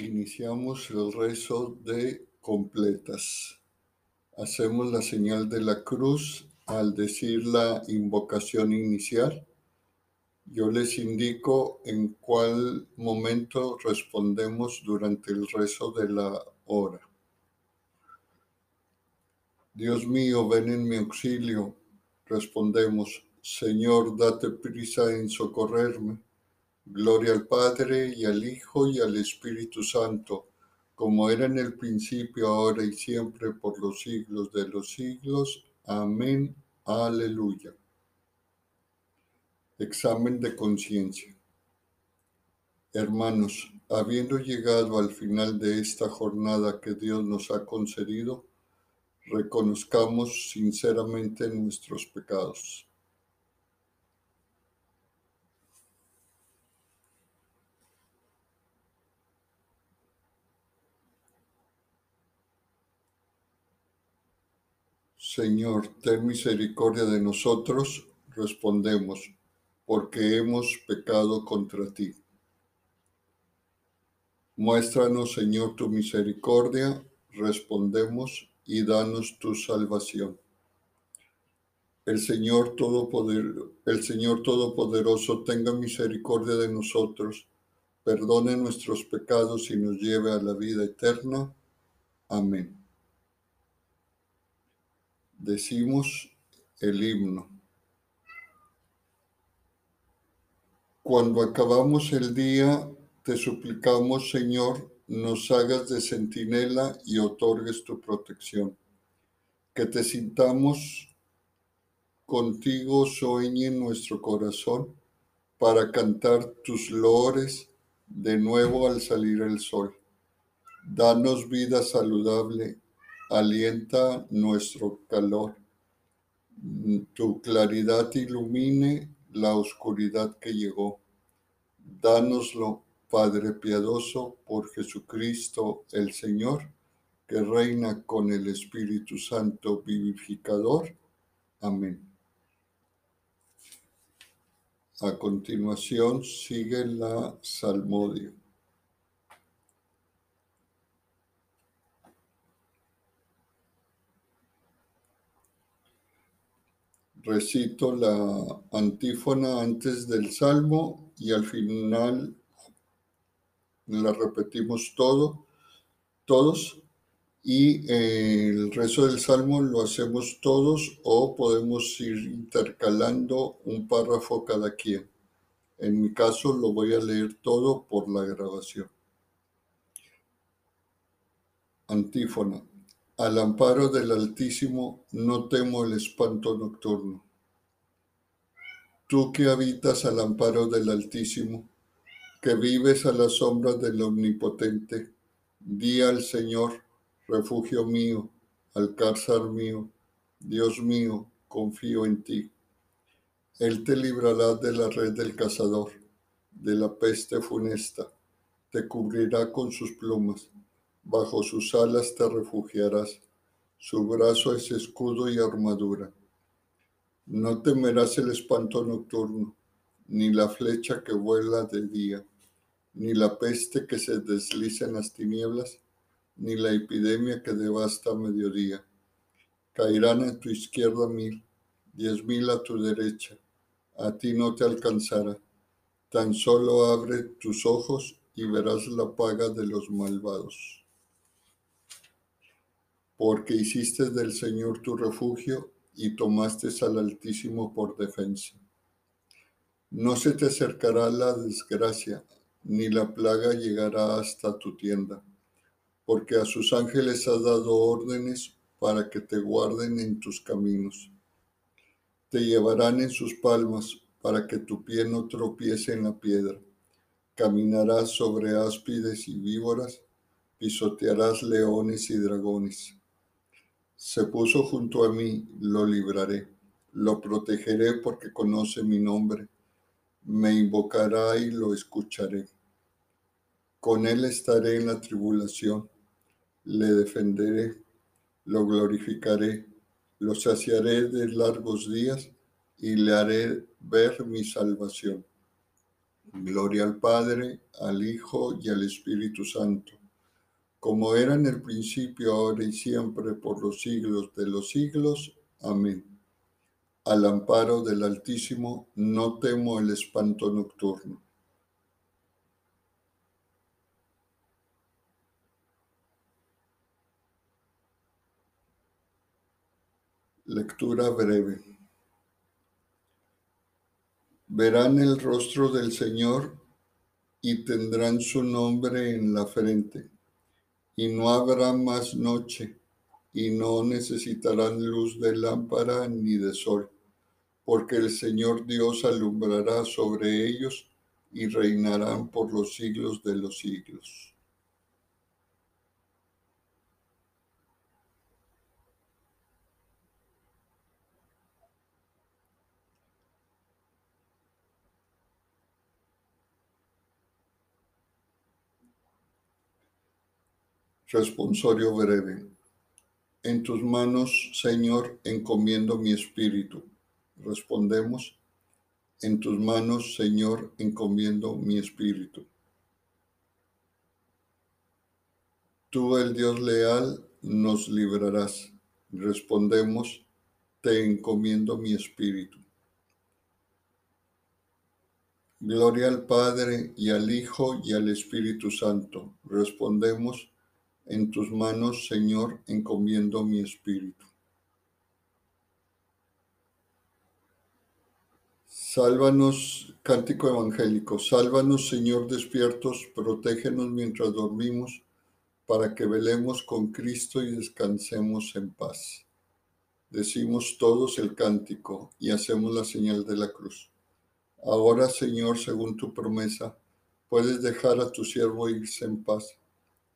iniciamos el rezo de completas. Hacemos la señal de la cruz al decir la invocación inicial. Yo les indico en cuál momento respondemos durante el rezo de la hora. Dios mío, ven en mi auxilio. Respondemos, Señor, date prisa en socorrerme. Gloria al Padre y al Hijo y al Espíritu Santo, como era en el principio, ahora y siempre, por los siglos de los siglos. Amén. Aleluya. Examen de conciencia. Hermanos, habiendo llegado al final de esta jornada que Dios nos ha concedido, reconozcamos sinceramente nuestros pecados Señor, ten misericordia de nosotros, respondemos, porque hemos pecado contra ti. Muéstranos, Señor, tu misericordia, respondemos, y danos tu salvación. El Señor, Todopoder, el Señor Todopoderoso tenga misericordia de nosotros, perdone nuestros pecados y nos lleve a la vida eterna. Amén decimos el himno. Cuando acabamos el día, te suplicamos, Señor, nos hagas de centinela y otorgues tu protección. Que te sintamos contigo sueñe nuestro corazón para cantar tus lores de nuevo al salir el sol. Danos vida saludable alienta nuestro calor. Tu claridad ilumine la oscuridad que llegó. Dánoslo, Padre piadoso, por Jesucristo el Señor, que reina con el Espíritu Santo vivificador. Amén. A continuación sigue la salmodia. Recito la antífona antes del salmo y al final la repetimos todo, todos y el rezo del salmo lo hacemos todos o podemos ir intercalando un párrafo cada quien. En mi caso lo voy a leer todo por la grabación. Antífona. Al amparo del Altísimo no temo el espanto nocturno. Tú que habitas al amparo del Altísimo, que vives a la sombra del Omnipotente, di al Señor, refugio mío, alcázar mío, Dios mío, confío en ti. Él te librará de la red del cazador, de la peste funesta, te cubrirá con sus plumas bajo sus alas te refugiarás, su brazo es escudo y armadura. No temerás el espanto nocturno, ni la flecha que vuela de día, ni la peste que se desliza en las tinieblas, ni la epidemia que devasta a mediodía. Caerán a tu izquierda mil, diez mil a tu derecha, a ti no te alcanzará. Tan solo abre tus ojos y verás la paga de los malvados porque hiciste del Señor tu refugio y tomaste al Altísimo por defensa. No se te acercará la desgracia, ni la plaga llegará hasta tu tienda, porque a sus ángeles has dado órdenes para que te guarden en tus caminos. Te llevarán en sus palmas para que tu pie no tropiece en la piedra. Caminarás sobre áspides y víboras, pisotearás leones y dragones se puso junto a mí, lo libraré, lo protegeré porque conoce mi nombre, me invocará y lo escucharé. Con él estaré en la tribulación, le defenderé, lo glorificaré, lo saciaré de largos días y le haré ver mi salvación. Gloria al Padre, al Hijo y al Espíritu Santo, como era en el principio, ahora y siempre, por los siglos de los siglos. Amén. Al amparo del Altísimo, no temo el espanto nocturno. Lectura breve. Verán el rostro del Señor y tendrán su nombre en la frente. Y no habrá más noche, y no necesitarán luz de lámpara ni de sol, porque el Señor Dios alumbrará sobre ellos y reinarán por los siglos de los siglos. Responsorio breve. En tus manos, Señor, encomiendo mi espíritu. Respondemos, en tus manos, Señor, encomiendo mi espíritu. Tú, el Dios leal, nos librarás. Respondemos, te encomiendo mi espíritu. Gloria al Padre y al Hijo y al Espíritu Santo. Respondemos, en tus manos, Señor, encomiendo mi espíritu. Sálvanos, cántico evangélico, sálvanos, Señor, despiertos, protégenos mientras dormimos, para que velemos con Cristo y descansemos en paz. Decimos todos el cántico y hacemos la señal de la cruz. Ahora, Señor, según tu promesa, puedes dejar a tu siervo irse en paz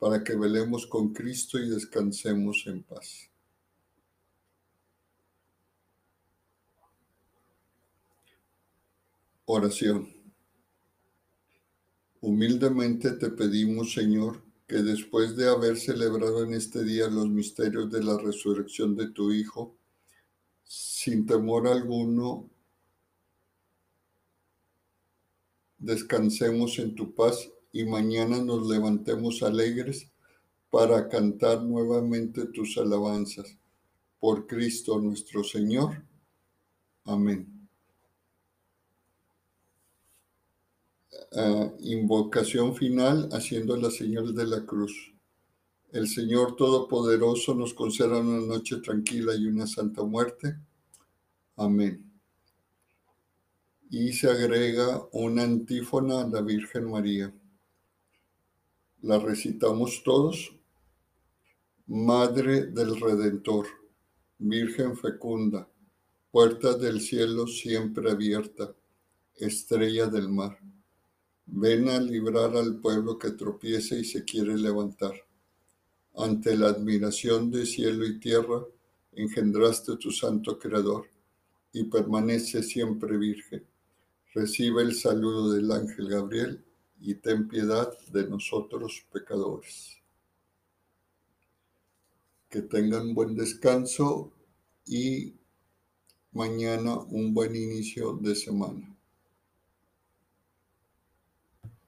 para que velemos con Cristo y descansemos en paz. Oración. Humildemente te pedimos, Señor, que después de haber celebrado en este día los misterios de la resurrección de tu Hijo, sin temor alguno, descansemos en tu paz y mañana nos levantemos alegres para cantar nuevamente tus alabanzas. Por Cristo nuestro Señor. Amén. Ah, invocación final haciendo la señal de la cruz. El Señor Todopoderoso nos conceda una noche tranquila y una santa muerte. Amén. Y se agrega una antífona a la Virgen María. La recitamos todos. Madre del Redentor, Virgen fecunda, puerta del cielo siempre abierta, estrella del mar. Ven a librar al pueblo que tropiece y se quiere levantar. Ante la admiración de cielo y tierra, engendraste tu santo creador y permanece siempre virgen. Recibe el saludo del ángel Gabriel y ten piedad de nosotros pecadores. Que tengan buen descanso y mañana un buen inicio de semana.